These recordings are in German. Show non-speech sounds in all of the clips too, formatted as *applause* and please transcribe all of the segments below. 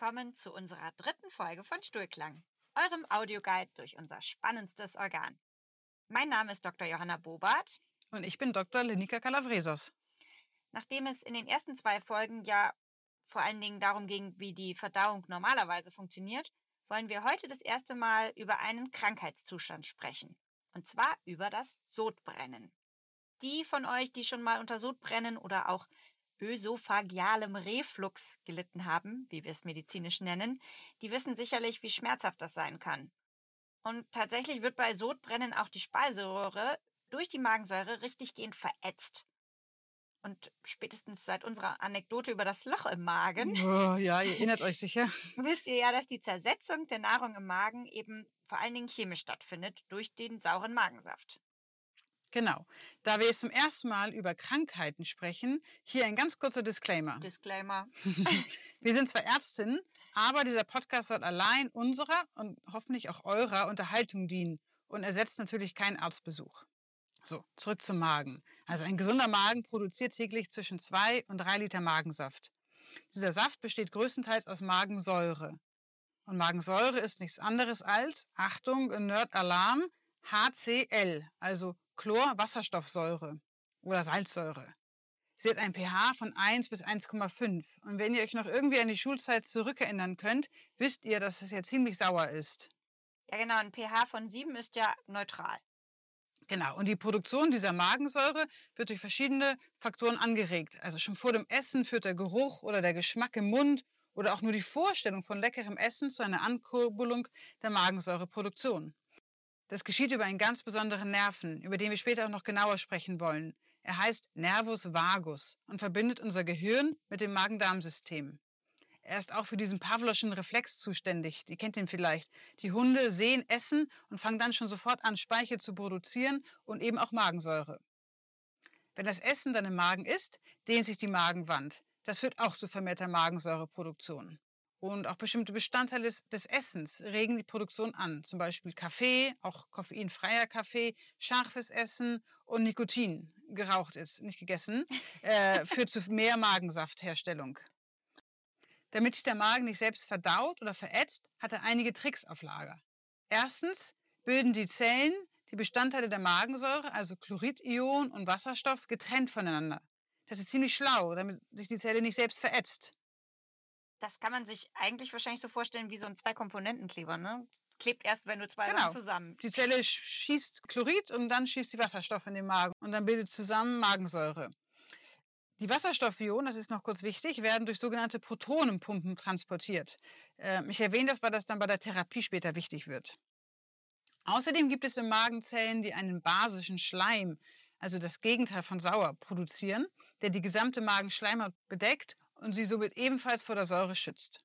willkommen zu unserer dritten Folge von Stuhlklang, eurem Audioguide durch unser spannendstes Organ. Mein Name ist Dr. Johanna Bobart. Und ich bin Dr. Lenika Calavresos. Nachdem es in den ersten zwei Folgen ja vor allen Dingen darum ging, wie die Verdauung normalerweise funktioniert, wollen wir heute das erste Mal über einen Krankheitszustand sprechen. Und zwar über das Sodbrennen. Die von euch, die schon mal unter Sodbrennen oder auch ösophagialem Reflux gelitten haben, wie wir es medizinisch nennen, die wissen sicherlich, wie schmerzhaft das sein kann. Und tatsächlich wird bei Sodbrennen auch die Speiseröhre durch die Magensäure richtiggehend verätzt. Und spätestens seit unserer Anekdote über das Loch im Magen. Oh, ja, ihr erinnert euch sicher. *laughs* Wisst ihr ja, dass die Zersetzung der Nahrung im Magen eben vor allen Dingen chemisch stattfindet durch den sauren Magensaft. Genau. Da wir jetzt zum ersten Mal über Krankheiten sprechen, hier ein ganz kurzer Disclaimer. Disclaimer. *laughs* wir sind zwar Ärztinnen, aber dieser Podcast soll allein unserer und hoffentlich auch eurer Unterhaltung dienen und ersetzt natürlich keinen Arztbesuch. So, zurück zum Magen. Also ein gesunder Magen produziert täglich zwischen zwei und drei Liter Magensaft. Dieser Saft besteht größtenteils aus Magensäure. Und Magensäure ist nichts anderes als, Achtung, Nerd-Alarm, HCl, also Chlorwasserstoffsäure oder Salzsäure. Sie hat ein pH von 1 bis 1,5. Und wenn ihr euch noch irgendwie an die Schulzeit zurückerinnern könnt, wisst ihr, dass es ja ziemlich sauer ist. Ja, genau. Ein pH von 7 ist ja neutral. Genau. Und die Produktion dieser Magensäure wird durch verschiedene Faktoren angeregt. Also schon vor dem Essen führt der Geruch oder der Geschmack im Mund oder auch nur die Vorstellung von leckerem Essen zu einer Ankurbelung der Magensäureproduktion. Das geschieht über einen ganz besonderen Nerven, über den wir später auch noch genauer sprechen wollen. Er heißt Nervus vagus und verbindet unser Gehirn mit dem Magen-Darm-System. Er ist auch für diesen Pavloschen Reflex zuständig. Die kennt ihn vielleicht. Die Hunde sehen Essen und fangen dann schon sofort an, Speichel zu produzieren und eben auch Magensäure. Wenn das Essen dann im Magen ist, dehnt sich die Magenwand. Das führt auch zu vermehrter Magensäureproduktion. Und auch bestimmte Bestandteile des, des, Essens regen die Produktion an. Zum Beispiel Kaffee, auch koffeinfreier Kaffee, scharfes Essen und Nikotin, geraucht ist, nicht gegessen, äh, *laughs* führt zu mehr Magensaftherstellung. Damit sich der Magen nicht selbst verdaut oder verätzt, hat er einige Tricks auf Lager. Erstens bilden die Zellen die Bestandteile der Magensäure, also Chloridionen und Wasserstoff, getrennt voneinander. Das ist ziemlich schlau, damit sich die Zelle nicht selbst verätzt. Das kann man sich eigentlich wahrscheinlich so vorstellen wie so ein Zwei-Komponenten-Kleber, ne? Klebt erst, wenn du zwei genau. Zusammen. Die Zelle schießt Chlorid und dann schießt die Wasserstoff in den Magen und dann bildet zusammen Magensäure. Die Wasserstoffionen, das ist noch kurz wichtig, werden durch sogenannte Protonenpumpen transportiert. Ähm, ich erwähne das, weil das dann bei der Therapie später wichtig wird. Außerdem gibt es im Magen Zellen, die einen basischen Schleim, also das Gegenteil von sauer, produzieren, der die gesamte Magenschleimhaut bedeckt und sie somit ebenfalls vor der Säure schützt.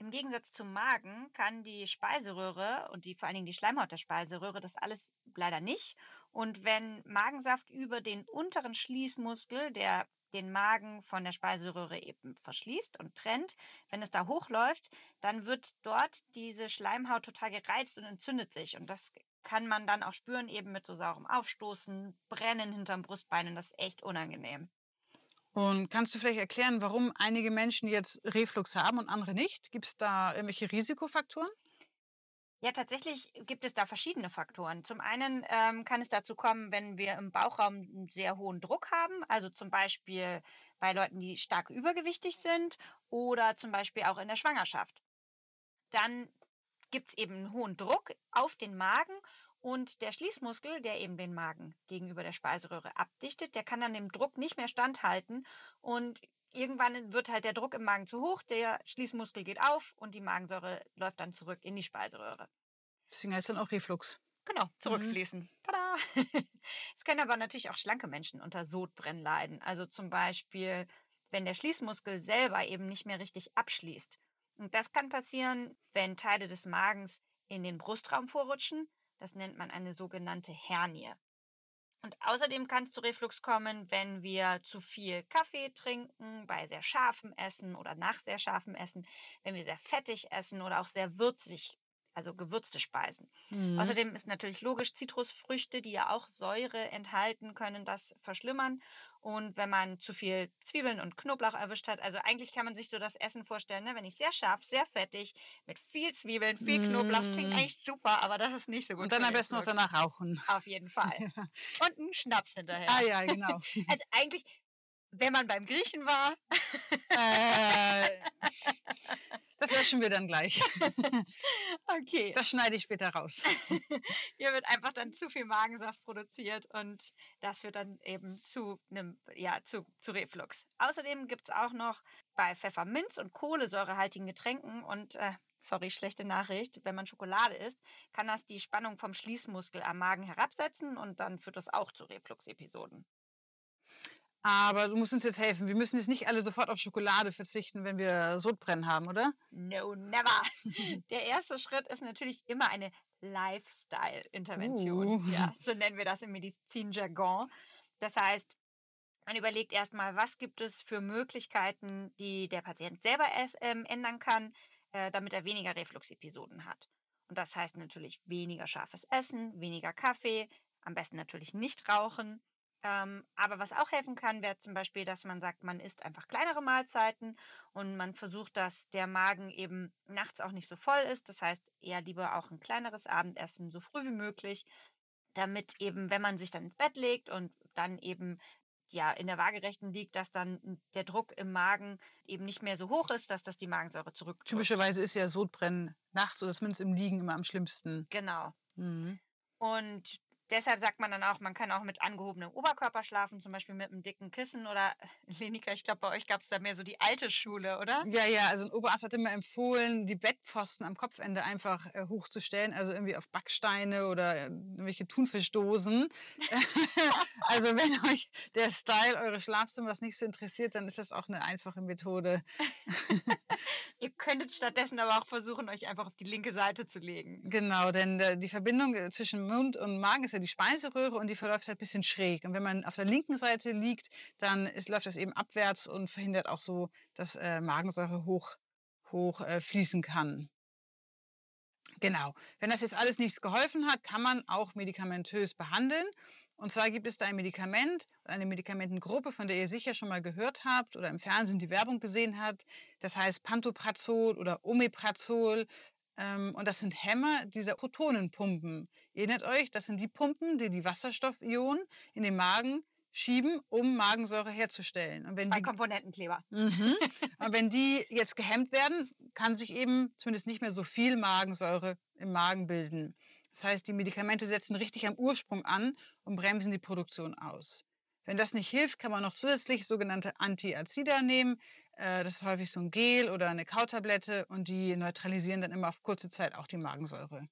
Im Gegensatz zum Magen kann die Speiseröhre und die vor allen Dingen die Schleimhaut der Speiseröhre das alles leider nicht. Und wenn Magensaft über den unteren Schließmuskel, der den Magen von der Speiseröhre eben verschließt und trennt, wenn es da hochläuft, dann wird dort diese Schleimhaut total gereizt und entzündet sich. Und das kann man dann auch spüren, eben mit so saurem Aufstoßen, Brennen hinterm Brustbein. Und das ist echt unangenehm. Und kannst du vielleicht erklären, warum einige Menschen jetzt Reflux haben und andere nicht? Gibt es da irgendwelche Risikofaktoren? Ja, tatsächlich gibt es da verschiedene Faktoren. Zum einen ähm, kann es dazu kommen, wenn wir im Bauchraum einen sehr hohen Druck haben, also zum Beispiel bei Leuten, die stark übergewichtig sind oder zum Beispiel auch in der Schwangerschaft. Dann gibt es eben einen hohen Druck auf den Magen und der Schließmuskel, der eben den Magen gegenüber der Speiseröhre abdichtet, der kann dann dem Druck nicht mehr standhalten und irgendwann wird halt der Druck im Magen zu hoch, der Schließmuskel geht auf und die Magensäure läuft dann zurück in die Speiseröhre. Deswegen heißt dann auch Reflux. Genau, mhm. zurückfließen. Mhm. Tada! *laughs* es können aber natürlich auch schlanke Menschen unter Sodbrennen leiden. Also zum Beispiel, wenn der Schließmuskel selber eben nicht mehr richtig abschließt. Und das kann passieren, wenn Teile des Magens in den Brustraum vorrutschen das nennt man eine sogenannte Hernie. Und außerdem kann es zu Reflux kommen, wenn wir zu viel Kaffee trinken, bei sehr scharfem Essen oder nach sehr scharfem Essen, wenn wir sehr fettig essen oder auch sehr würzig, also gewürzte Speisen. Mhm. Außerdem ist natürlich logisch, Zitrusfrüchte, die ja auch Säure enthalten, können das verschlimmern. Und wenn man zu viel Zwiebeln und Knoblauch erwischt hat, also eigentlich kann man sich so das Essen vorstellen, ne? wenn ich sehr scharf, sehr fettig, mit viel Zwiebeln, viel Knoblauch, das klingt Mm. eigentlich super, aber das ist nicht so gut. Und dann am besten noch danach rauchen. Auf jeden Fall. *laughs* Und einen Schnaps hinterher. Ah ja, genau. *laughs* Also eigentlich, wenn man beim Griechen war, äh, *laughs* das löschen wir dann gleich. *laughs* okay. Das schneide ich später raus. *laughs* Hier wird einfach dann zu viel Magensaft produziert und das führt dann eben zu einem, ja, zu, zu Reflux. Außerdem gibt es auch noch bei Pfefferminz und kohlensäurehaltigen Getränken und äh, sorry, schlechte Nachricht, wenn man Schokolade isst, kann das die Spannung vom Schließmuskel am Magen herabsetzen und dann führt das auch zu Refluxepisoden. Aber du musst uns jetzt helfen. Wir müssen jetzt nicht alle sofort auf Schokolade verzichten, wenn wir Sodbrennen haben, oder? No, never. *laughs* Der erste Schritt ist natürlich immer eine Lifestyle-Intervention. Uh. Ja, so nennen wir das im Medizinjargon. Das heißt, man überlegt erstmal, was gibt es für Möglichkeiten, die der Patient selber ähm, ändern kann, äh, damit er weniger Refluxepisoden hat. Und das heißt natürlich weniger scharfes Essen, weniger Kaffee, am besten natürlich nicht rauchen. Ähm, aber was auch helfen kann, wäre zum Beispiel, dass man sagt, man isst einfach kleinere Mahlzeiten und man versucht, dass der Magen eben nachts auch nicht so voll ist. Das heißt, eher lieber auch ein kleineres Abendessen so früh wie möglich, damit eben, wenn man sich dann ins Bett legt und dann eben ja in der Waagerechten liegt, dass dann der Druck im Magen eben nicht mehr so hoch ist, dass das die Magensäure zurückdrückt. Typischerweise ist ja Sodbrennen nachts oder zumindest im Liegen immer am schlimmsten. Genau. Mhm. Und deshalb sagt man dann auch, man kann auch mit angehobenem Oberkörper schlafen, zum Beispiel mit einem dicken Kissen oder *laughs* Lenika, ich glaube, bei euch gab es da mehr so die alte Schule, oder? Ja, ja, also ein Oberarzt hat immer empfohlen, die Bettpfosten am Kopfende einfach äh, hochzustellen, also irgendwie auf Backsteine oder äh, irgendwelche Thunfischdosen. *laughs* also wenn euch der Style eures Schlafzimmers nicht so interessiert, dann ist das auch eine einfache Methode. *laughs* Ihr könntet stattdessen aber auch versuchen, euch einfach auf die linke Seite zu legen. Genau, denn äh, die Verbindung äh, zwischen Mund und Magen ist ja die Speiseröhre und die verläuft halt ein bisschen schräg. Und wenn man auf der linken Seite liegt, dann ist, läuft das eben abwärts und verhindert auch so, dass äh, Magensäure hoch, hoch äh, fließen kann. Genau. Wenn das jetzt alles nichts geholfen hat, kann man auch medikamentös behandeln. Und zwar gibt es da ein Medikament, eine Medikamentengruppe, von der ihr sicher schon mal gehört habt oder im Fernsehen die Werbung gesehen habt. Das heißt Pantoprazol oder Omeprazol. Ähm, und das sind Hämmer dieser Protonenpumpen. Erinnert euch, das sind die Pumpen, die die Wasserstoffionen in den Magen schieben, um Magensäure herzustellen. Und wenn Zwei die Komponentenkleber. Mhm. Und wenn die jetzt gehemmt werden, kann sich eben zumindest nicht mehr so viel Magensäure im Magen bilden. Das heißt, die Medikamente setzen richtig am Ursprung an und bremsen die Produktion aus. Wenn das nicht hilft, kann man noch zusätzlich sogenannte Antiazida nehmen. Äh, Das ist häufig so ein Gel oder eine Kautablette und die neutralisieren dann immer auf kurze Zeit auch die Magensäure.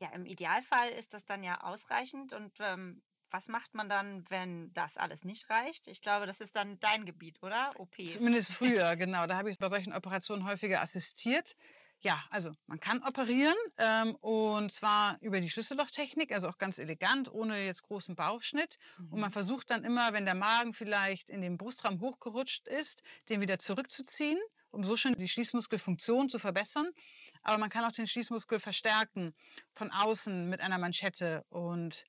Ja, im Idealfall ist das dann ja ausreichend. Und ähm, was macht man dann, wenn das alles nicht reicht? Ich glaube, das ist dann dein Gebiet, oder? OPs. Zumindest *laughs* früher, genau. Da habe ich bei solchen Operationen häufiger assistiert. Ja, also man kann operieren ähm, und zwar über die Schlüssellochtechnik, also auch ganz elegant, ohne jetzt großen Bauchschnitt. Und man Mhm. versucht dann immer, wenn der Magen vielleicht in den Brustraum hochgerutscht ist, den wieder zurückzuziehen, um so schon die Schließmuskelfunktion zu verbessern. Aber man kann auch den Schließmuskel verstärken von außen mit einer Manschette. Und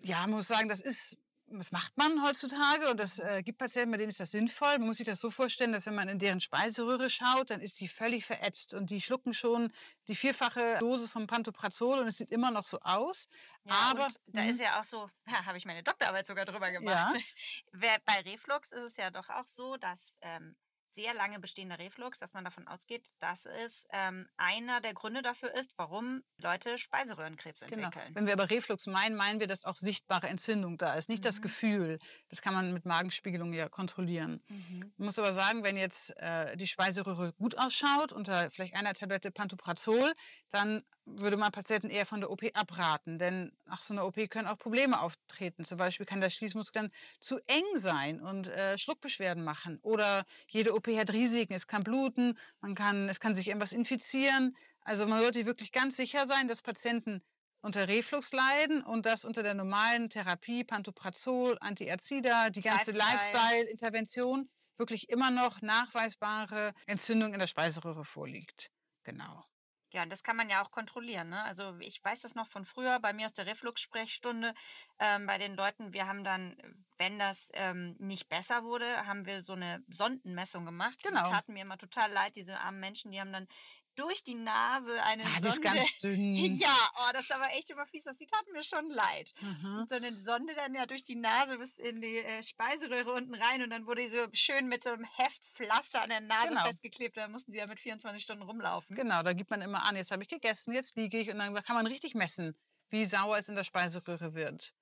ja, man muss sagen, das ist, das macht man heutzutage und das äh, gibt Patienten, bei denen ist das sinnvoll. Man muss sich das so vorstellen, dass wenn man in deren Speiseröhre schaut, dann ist die völlig verätzt und die schlucken schon die vierfache Dose vom Pantoprazol und es sieht immer noch so aus. Ja, aber da Mhm. ist ja auch so, *laughs* da habe ich meine Doktorarbeit sogar drüber gemacht. *laughs* Wer, bei Reflux ist es ja doch auch so, dass ähm, sehr lange bestehender Reflux, dass man davon ausgeht, dass es ähm, einer der Gründe dafür ist, warum Leute Speiseröhrenkrebs Genau. entwickeln. Wenn wir aber Reflux meinen, meinen wir, dass auch sichtbare Entzündung da ist, nicht das Mhm. Gefühl. Das kann man mit Magenspiegelung ja kontrollieren. Mhm. Man muss aber sagen, wenn jetzt äh, die Speiseröhre gut ausschaut, unter vielleicht einer Tablette Pantoprazol, dann würde man Patienten eher von der OP abraten. Denn nach so einer OP können auch Probleme auftreten. Zum Beispiel kann der Schließmuskel zu eng sein und äh, Schluckbeschwerden machen. Oder jede OP hat Risiken. Es kann bluten, man kann, es kann sich irgendwas infizieren. Also man sollte wirklich ganz sicher sein, dass Patienten unter Reflux leiden und das unter der normalen Therapie, Pantoprazol, Antiazida, die ganze Lifestyle. Lifestyle-Intervention wirklich immer noch nachweisbare Entzündung in der Speiseröhre vorliegt. Genau. Ja, und das kann man ja auch kontrollieren. Ne? Also ich weiß das noch von früher bei mir aus der Reflux-Sprechstunde ähm, bei den Leuten. Wir haben dann, wenn das ähm, nicht besser wurde, haben wir so eine Sondenmessung gemacht. Genau. Die taten mir immer total leid, diese armen Menschen, die haben dann durch die Nase eine Ah, Sonde. ist ganz *laughs* dünn. Ja, oh, das ist aber echt immer fies. Das, die taten mir schon leid. Mhm. So eine Sonde dann ja durch die Nase bis in die äh, Speiseröhre unten rein und dann wurde die so schön mit so einem Heftpflaster an der Nase Genau. festgeklebt. Da mussten die ja mit 24 Stunden rumlaufen. Genau, da gibt man immer an, jetzt habe ich gegessen, jetzt liege ich und dann kann man richtig messen, wie sauer es in der Speiseröhre wird.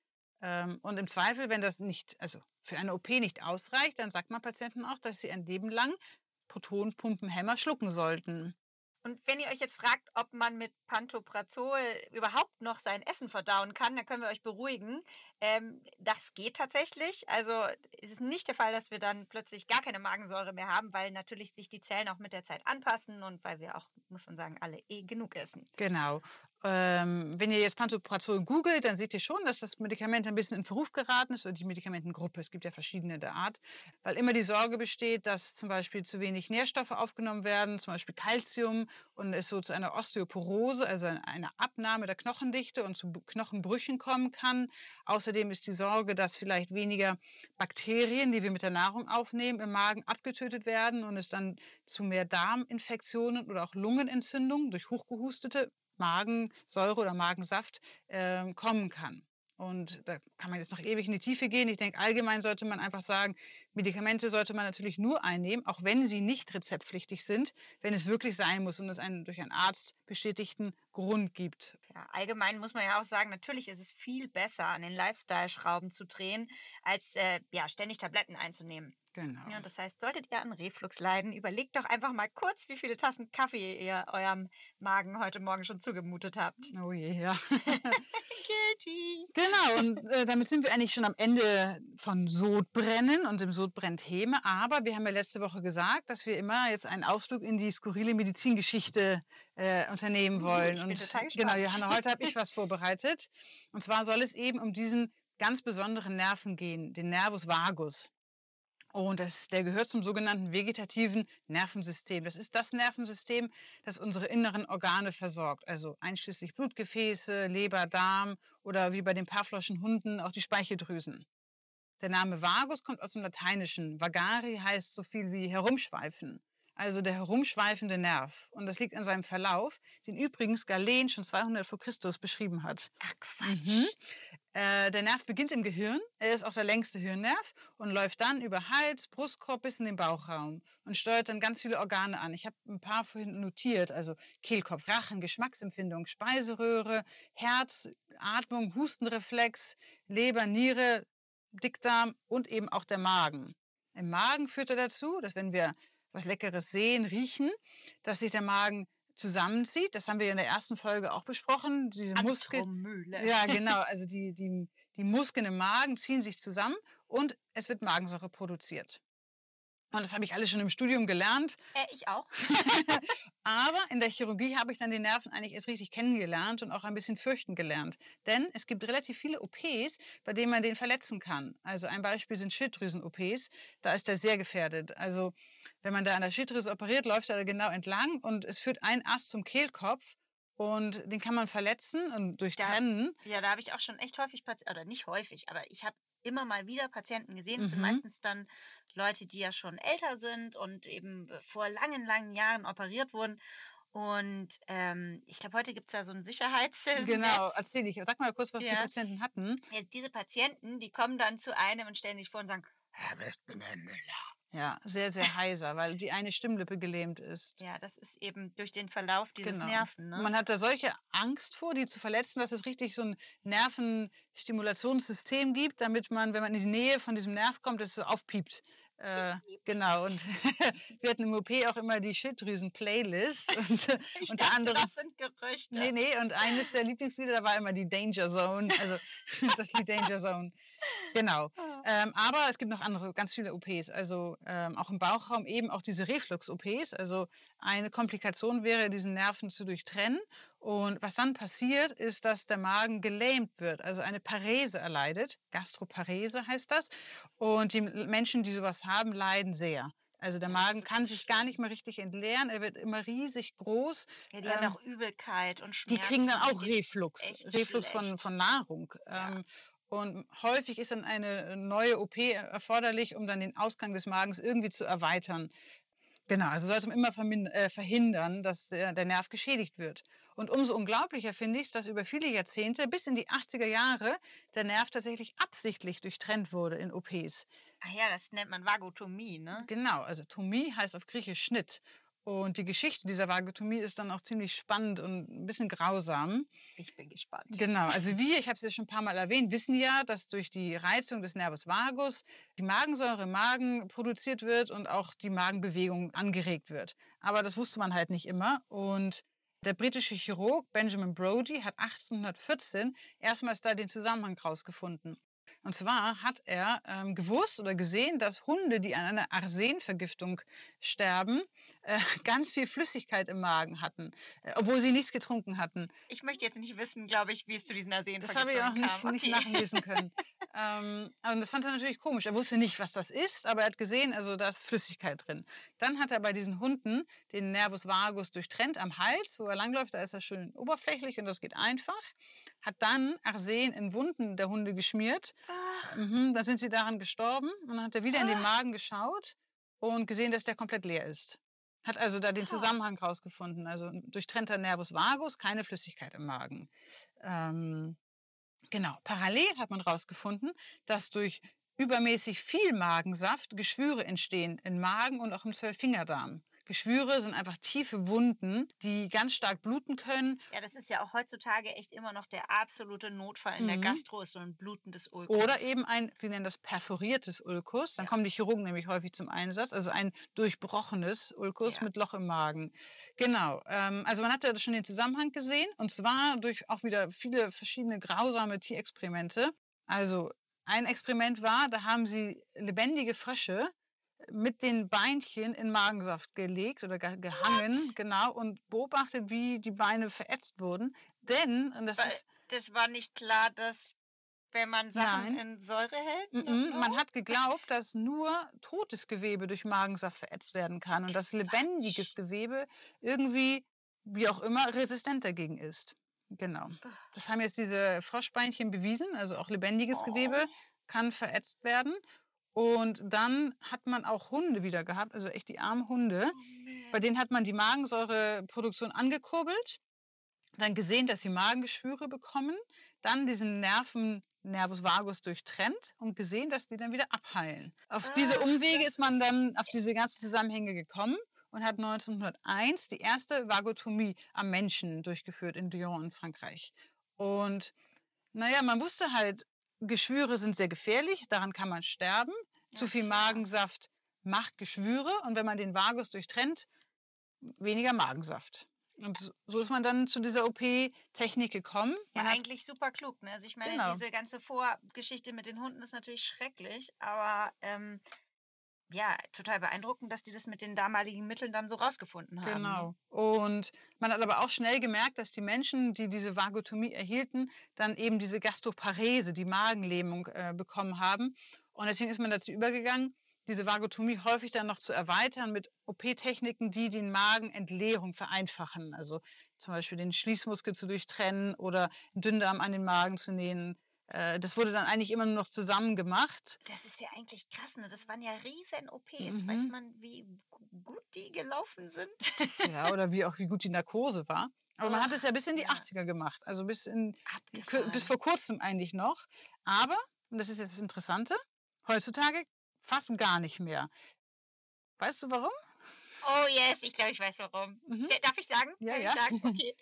Ähm, und im Zweifel, wenn das nicht, also für eine OP nicht ausreicht, dann sagt man Patienten auch, dass sie ein Leben lang Protonpumpenhämmer schlucken sollten. Und wenn ihr euch jetzt fragt, ob man mit Pantoprazol überhaupt noch sein Essen verdauen kann, dann können wir euch beruhigen. Ähm, das geht tatsächlich. Also es ist nicht der Fall, dass wir dann plötzlich gar keine Magensäure mehr haben, weil natürlich sich die Zellen auch mit der Zeit anpassen und weil wir auch, muss man sagen, alle eh genug essen. Genau. Ähm, wenn ihr jetzt Pantoprazol googelt, dann seht ihr schon, dass das Medikament ein bisschen in Verruf geraten ist oder die Medikamentengruppe. Es gibt ja verschiedene der Art, weil immer die Sorge besteht, dass zum Beispiel zu wenig Nährstoffe aufgenommen werden, zum Beispiel Calcium und es so zu einer Osteoporose, also einer Abnahme der Knochendichte und zu Knochenbrüchen kommen kann. Außerdem ist die Sorge, dass vielleicht weniger Bakterien, die wir mit der Nahrung aufnehmen, im Magen abgetötet werden und es dann zu mehr Darminfektionen oder auch Lungenentzündungen durch hochgehustete Magensäure oder Magensaft ähm, kommen kann. Und da kann man jetzt noch ewig in die Tiefe gehen. Ich denke, allgemein sollte man einfach sagen, Medikamente sollte man natürlich nur einnehmen, auch wenn sie nicht rezeptpflichtig sind, wenn es wirklich sein muss und es einen durch einen Arzt bestätigten Grund gibt. Ja, allgemein muss man ja auch sagen, natürlich ist es viel besser, an den Lifestyle-Schrauben zu drehen, als äh, ja, ständig Tabletten einzunehmen. Genau. Ja, das heißt, solltet ihr an Reflux leiden, überlegt doch einfach mal kurz, wie viele Tassen Kaffee ihr eurem Magen heute Morgen schon zugemutet habt. Oh je, ja. *laughs* Guilty. Genau, und äh, damit sind wir eigentlich schon am Ende von Sodbrennen und dem Sodbrennthema. Aber wir haben ja letzte Woche gesagt, dass wir immer jetzt einen Ausflug in die skurrile Medizingeschichte äh, unternehmen Uh, wollen. ich bin und total genau. Johanna, heute habe ich was vorbereitet. Und zwar soll es eben um diesen ganz besonderen Nerven gehen, den Nervus vagus. Und das, der gehört zum sogenannten vegetativen Nervensystem. Das ist das Nervensystem, das unsere inneren Organe versorgt, also einschließlich Blutgefäße, Leber, Darm oder wie bei den Pavloschen Hunden auch die Speicheldrüsen. Der Name Vagus kommt aus dem Lateinischen. Vagari heißt so viel wie herumschweifen, also der herumschweifende Nerv. Und das liegt an seinem Verlauf, den übrigens Galen schon 200 vor Christus beschrieben hat. Ach Quatsch. Mhm. Äh, der Nerv beginnt im Gehirn, er ist auch der längste Hirnnerv und läuft dann über Hals, Brustkorb bis in den Bauchraum und steuert dann ganz viele Organe an. Ich habe ein paar vorhin notiert, also Kehlkopf, Rachen, Geschmacksempfindung, Speiseröhre, Herz, Atmung, Hustenreflex, Leber, Niere, Dickdarm und eben auch der Magen. Im Magen führt er dazu, dass wenn wir was Leckeres sehen, riechen, dass sich der Magen zusammenzieht. Das haben wir in der ersten Folge auch besprochen. Diese Muskeln. Ja, *laughs* genau. Also die, die, die Muskeln im Magen ziehen sich zusammen und es wird Magensäure produziert. Und das habe ich alles schon im Studium gelernt. Äh, ich auch. *laughs* *laughs* Aber in der Chirurgie habe ich dann die Nerven eigentlich erst richtig kennengelernt und auch ein bisschen fürchten gelernt. Denn es gibt relativ viele OPs, bei denen man den verletzen kann. Also ein Beispiel sind Schilddrüsen-OPs. Da ist er sehr gefährdet. Also wenn man da an der Schilddrüse operiert, läuft er da genau entlang und es führt ein Ast zum Kehlkopf. Und den kann man verletzen und durchtrennen. Ja, da habe ich auch schon echt häufig, Pati- oder nicht häufig, aber ich habe immer mal wieder Patienten gesehen. Das sind Mhm. meistens dann Leute, die ja schon älter sind und eben vor langen, langen Jahren operiert wurden. Und ähm, ich glaube, heute gibt es ja so ein Sicherheits Genau, erzähl ich. Sag mal kurz, was die Ja. Patienten hatten. Ja, diese Patienten, die kommen dann zu einem und stellen sich vor und sagen, "Herr, ich bin Herr Müller. Ja, sehr, *laughs* sehr heiser, weil die eine Stimmlippe gelähmt ist. Ja, das ist eben durch den Verlauf dieses Genau. Nerven. Ne? Man hat da solche Angst vor, die zu verletzen, dass es richtig so ein Nervenstimulationssystem gibt, damit man, wenn man in die Nähe von diesem Nerv kommt, es so aufpiept. Äh, genau, und *laughs* wir hatten im OP auch immer die Schilddrüsen-Playlist. *laughs* Und ich unter dachte, anderem- das sind Gerüchte. Nee, nee, und eines der Lieblingslieder, da war immer die Danger Zone, also das Lied Danger Zone. Genau. *laughs* Ah. Ähm, aber es gibt noch andere, ganz viele OPs, also ähm, auch im Bauchraum eben auch diese Reflux-OPs. Also eine Komplikation wäre, diesen Nerven zu durchtrennen. Und was dann passiert, ist, dass der Magen gelähmt wird, also eine Parese erleidet. Gastroparese heißt das. Und die Menschen, die sowas haben, leiden sehr. Also der Magen kann sich gar nicht mehr richtig entleeren, er wird immer riesig groß. Ja, die ähm, haben auch Übelkeit und Schmerzen. Die kriegen dann auch Reflux, Reflux von, von Nahrung. Ja. Ähm, und häufig ist dann eine neue OP erforderlich, um dann den Ausgang des Magens irgendwie zu erweitern. Genau, also sollte man immer äh, verhindern, dass der, der Nerv geschädigt wird. Und umso unglaublicher finde ich es, dass über viele Jahrzehnte, bis in die 80er Jahre, der Nerv tatsächlich absichtlich durchtrennt wurde in OPs. Ach ja, das nennt man Vagotomie, ne? Genau, also Tomie heißt auf Griechisch Schnitt. Und die Geschichte dieser Vagotomie ist dann auch ziemlich spannend und ein bisschen grausam. Ich bin gespannt. Genau, also wir, ich habe es ja schon ein paar Mal erwähnt, wissen ja, dass durch die Reizung des Nervus vagus die Magensäure im Magen produziert wird und auch die Magenbewegung angeregt wird. Aber das wusste man halt nicht immer. Und der britische Chirurg Benjamin Brodie hat 1814 erstmals da den Zusammenhang rausgefunden. Und zwar hat er ähm, gewusst oder gesehen, dass Hunde, die an einer Arsenvergiftung sterben, *laughs* ganz viel Flüssigkeit im Magen hatten, äh, obwohl sie nichts getrunken hatten. Ich möchte jetzt nicht wissen, glaube ich, wie es zu diesen kam. Das habe ich auch nicht, okay. nicht nachlesen *laughs* können. ähm, und das fand er natürlich komisch. Er wusste nicht, was das ist, aber er hat gesehen, also da ist Flüssigkeit drin. Dann hat er bei diesen Hunden den Nervus vagus durchtrennt am Hals, wo er langläuft, da ist er schön oberflächlich und das geht einfach hat dann Arsen in Wunden der Hunde geschmiert. Mhm, dann sind sie daran gestorben und dann hat er wieder Ach. in den Magen geschaut und gesehen, dass der komplett leer ist. Hat also da den Zusammenhang rausgefunden. Also durchtrennter Nervus vagus, keine Flüssigkeit im Magen. Ähm, genau. Parallel hat man rausgefunden, dass durch übermäßig viel Magensaft Geschwüre entstehen im Magen und auch im Zwölffingerdarm. Geschwüre sind einfach tiefe Wunden, die ganz stark bluten können. Ja, das ist ja auch heutzutage echt immer noch der absolute Notfall in mhm. der Gastro, ist so ein blutendes Ulkus. Oder eben ein, wir nennen das perforiertes Ulkus. Dann ja. kommen die Chirurgen nämlich häufig zum Einsatz. Also ein durchbrochenes Ulkus ja. mit Loch im Magen. Genau. Ähm, also man hat ja schon den Zusammenhang gesehen und zwar durch auch wieder viele verschiedene grausame Tierexperimente. Also ein Experiment war, da haben sie lebendige Frösche mit den Beinchen in Magensaft gelegt oder gehangen, What? genau, und beobachtet, wie die Beine verätzt wurden. Denn, und das Weil, ist. Das war nicht klar, dass wenn man Sachen Nein. in Säure hält? Mm -mm. Man hat geglaubt, dass nur totes Gewebe durch Magensaft verätzt werden kann und dass lebendiges Gewebe irgendwie, wie auch immer, resistent dagegen ist. Genau. Das haben jetzt diese Froschbeinchen bewiesen, also auch lebendiges oh. Gewebe kann verätzt werden. Und dann hat man auch Hunde wieder gehabt, also echt die armen Hunde. Oh, Bei denen hat man die Magensäureproduktion angekurbelt, dann gesehen, dass sie Magengeschwüre bekommen, dann diesen Nerven Nervus vagus durchtrennt und gesehen, dass die dann wieder abheilen. Auf ah, diese Umwege ist man dann auf diese ganzen Zusammenhänge gekommen und hat 1901 die erste Vagotomie am Menschen durchgeführt in Lyon in Frankreich. Und naja, man wusste halt, Geschwüre sind sehr gefährlich, daran kann man sterben. Zu viel Magensaft macht Geschwüre und wenn man den Vagus durchtrennt, weniger Magensaft. Und so ist man dann zu dieser OP-Technik gekommen. Man ja, eigentlich super klug. Ne? Also ich meine, genau. diese ganze Vorgeschichte mit den Hunden ist natürlich schrecklich, aber ähm, ja, total beeindruckend, dass die das mit den damaligen Mitteln dann so rausgefunden haben. Genau. Und man hat aber auch schnell gemerkt, dass die Menschen, die diese Vagotomie erhielten, dann eben diese Gastroparese, die Magenlähmung äh, bekommen haben. Und deswegen ist man dazu übergegangen, diese Vagotomie häufig dann noch zu erweitern mit OP-Techniken, die den Magenentleerung vereinfachen. Also zum Beispiel den Schließmuskel zu durchtrennen oder Dünndarm an den Magen zu nähen äh, das wurde dann eigentlich immer nur noch zusammen gemacht. Das ist ja eigentlich krass, ne? Das waren ja riesen OPs. Mhm. Weiß man, wie gut die gelaufen sind? Ja, oder wie auch wie gut die Narkose war. Aber oh, man hat es ja bis in die ja. 80er gemacht, also bis in bis vor kurzem eigentlich noch. Aber, und das ist jetzt das Interessante, heutzutage fast gar nicht mehr. Weißt du warum? Oh yes, ich glaube, ich weiß warum. Mhm. Darf ich sagen? Ja, Darf ja. Sagen? *laughs* Okay.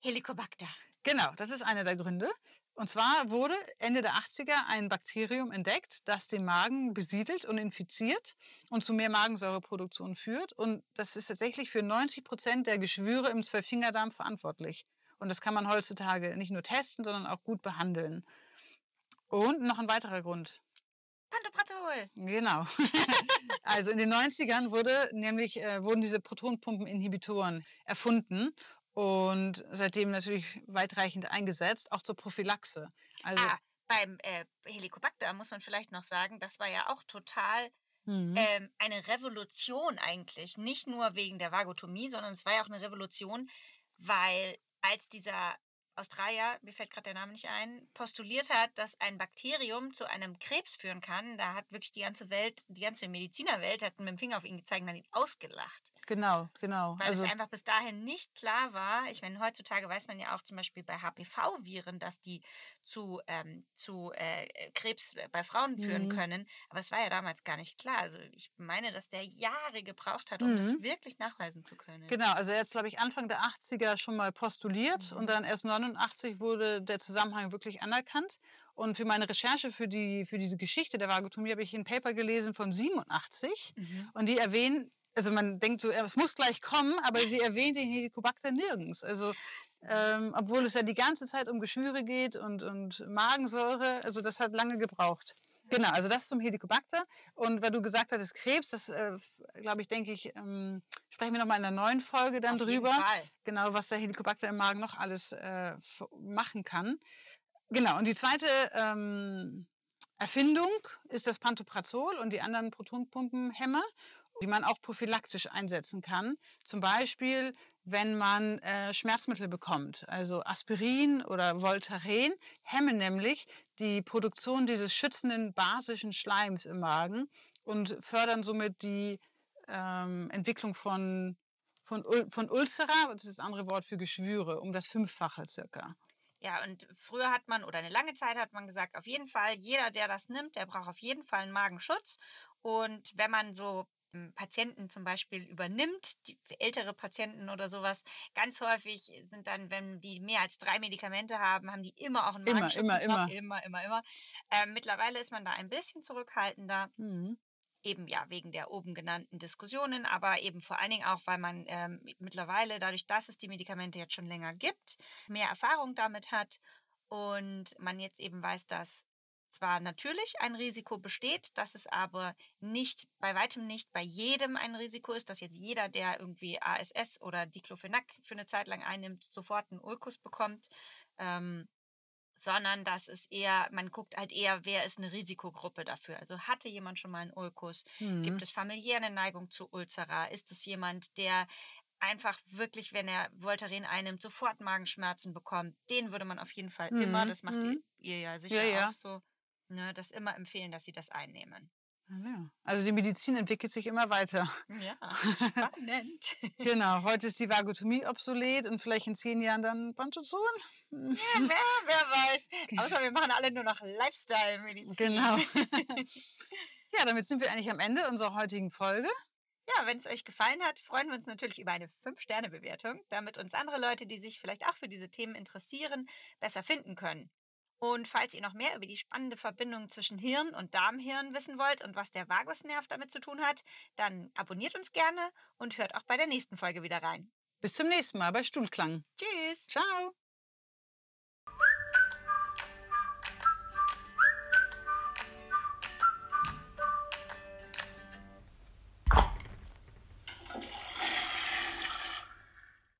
Helicobacter. Genau, das ist einer der Gründe. Und zwar wurde Ende der 80er ein Bakterium entdeckt, das den Magen besiedelt und infiziert und zu mehr Magensäureproduktion führt. Und das ist tatsächlich für 90 Prozent der Geschwüre im Zwölffingerdarm verantwortlich. Und das kann man heutzutage nicht nur testen, sondern auch gut behandeln. Und noch ein weiterer Grund. Pantoprazol. Genau. *laughs* also in den 90ern wurde nämlich, äh, wurden diese Protonpumpeninhibitoren erfunden und seitdem natürlich weitreichend eingesetzt, auch zur Prophylaxe. Also ah, beim äh, Helicobacter muss man vielleicht noch sagen, das war ja auch total mhm. ähm, eine Revolution eigentlich. Nicht nur wegen der Vagotomie, sondern es war ja auch eine Revolution, weil als dieser Australier, mir fällt gerade der Name nicht ein, postuliert hat, dass ein Bakterium zu einem Krebs führen kann. Da hat wirklich die ganze Welt, die ganze Medizinerwelt hat mit dem Finger auf ihn gezeigt und hat ihn ausgelacht. Genau, genau. Weil also, es einfach bis dahin nicht klar war. Ich meine, heutzutage weiß man ja auch zum Beispiel bei HPV-Viren, dass die zu, ähm, zu äh, Krebs bei Frauen führen mhm. können. Aber es war ja damals gar nicht klar. Also ich meine, dass der Jahre gebraucht hat, um mhm. das wirklich nachweisen zu können. Genau, also jetzt glaube ich Anfang der 80er schon mal postuliert mhm. und dann erst 89 wurde der Zusammenhang wirklich anerkannt. Und für meine Recherche für, die, für diese Geschichte der Vagotomie habe ich ein Paper gelesen von 87 mhm. und die erwähnen, also man denkt so, es muss gleich kommen, aber sie erwähnt den Helicobacter nirgends. Also ähm, obwohl es ja die ganze Zeit um Geschwüre geht und, und Magensäure. Also das hat lange gebraucht. Genau, also das zum Helicobacter. Und weil du gesagt hattest, Krebs, das äh, glaube ich, denke ich, ähm, sprechen wir nochmal in der neuen Folge dann Auf drüber. Genau, was der Helicobacter im Magen noch alles äh, machen kann. Genau, und die zweite ähm, Erfindung ist das Pantoprazol und die anderen Protonpumpenhämmer die man auch prophylaktisch einsetzen kann. Zum Beispiel, wenn man äh, Schmerzmittel bekommt, also Aspirin oder Voltaren, hemmen nämlich die Produktion dieses schützenden basischen Schleims im Magen und fördern somit die ähm, Entwicklung von, von, von Ulcera, das ist das andere Wort für Geschwüre, um das Fünffache circa. Ja, und früher hat man, oder eine lange Zeit hat man gesagt, auf jeden Fall, jeder, der das nimmt, der braucht auf jeden Fall einen Magenschutz. Und wenn man so Patienten zum Beispiel übernimmt, die, ältere Patienten oder sowas, ganz häufig sind dann, wenn die mehr als drei Medikamente haben, haben die immer auch einen immer, immer, immer, immer, immer, immer. Ähm, mittlerweile ist man da ein bisschen zurückhaltender. Mhm. Eben ja wegen der oben genannten Diskussionen, aber eben vor allen Dingen auch, weil man ähm, mittlerweile, dadurch, dass es die Medikamente jetzt schon länger gibt, mehr Erfahrung damit hat und man jetzt eben weiß, dass zwar natürlich ein Risiko besteht, dass es aber nicht, bei weitem nicht bei jedem ein Risiko ist, dass jetzt jeder, der irgendwie ASS oder Diclofenac für eine Zeit lang einnimmt, sofort einen Ulkus bekommt, ähm, sondern dass es eher, man guckt halt eher, wer ist eine Risikogruppe dafür. Also hatte jemand schon mal einen Ulkus? Mhm. Gibt es familiär eine Neigung zu Ulcera? Ist es jemand, der einfach wirklich, wenn er Voltaren einnimmt, sofort Magenschmerzen bekommt? Den würde man auf jeden Fall mhm. immer, das macht mhm. ihr ja sicher ja, ja. auch so, ne, das immer empfehlen, dass sie das einnehmen. Ah. Also die Medizin entwickelt sich immer weiter. Ja, *laughs* spannend. genau, heute ist die Vagotomie obsolet und vielleicht in zehn Jahren dann Pantozon. Ja, wer, wer weiß. Außer wir machen alle nur noch Lifestyle-Medizin. Genau. *laughs* ja, damit sind wir eigentlich am Ende unserer heutigen Folge. Ja, wenn es euch gefallen hat, freuen wir uns natürlich über eine 5-Sterne-Bewertung, damit uns andere Leute, die sich vielleicht auch für diese Themen interessieren, besser finden können. Und falls ihr noch mehr über die spannende Verbindung zwischen Hirn und Darmhirn wissen wollt und was der Vagusnerv damit zu tun hat, dann abonniert uns gerne und hört auch bei der nächsten Folge wieder rein. Bis zum nächsten Mal bei Stuhlklang. Tschüss. Ciao.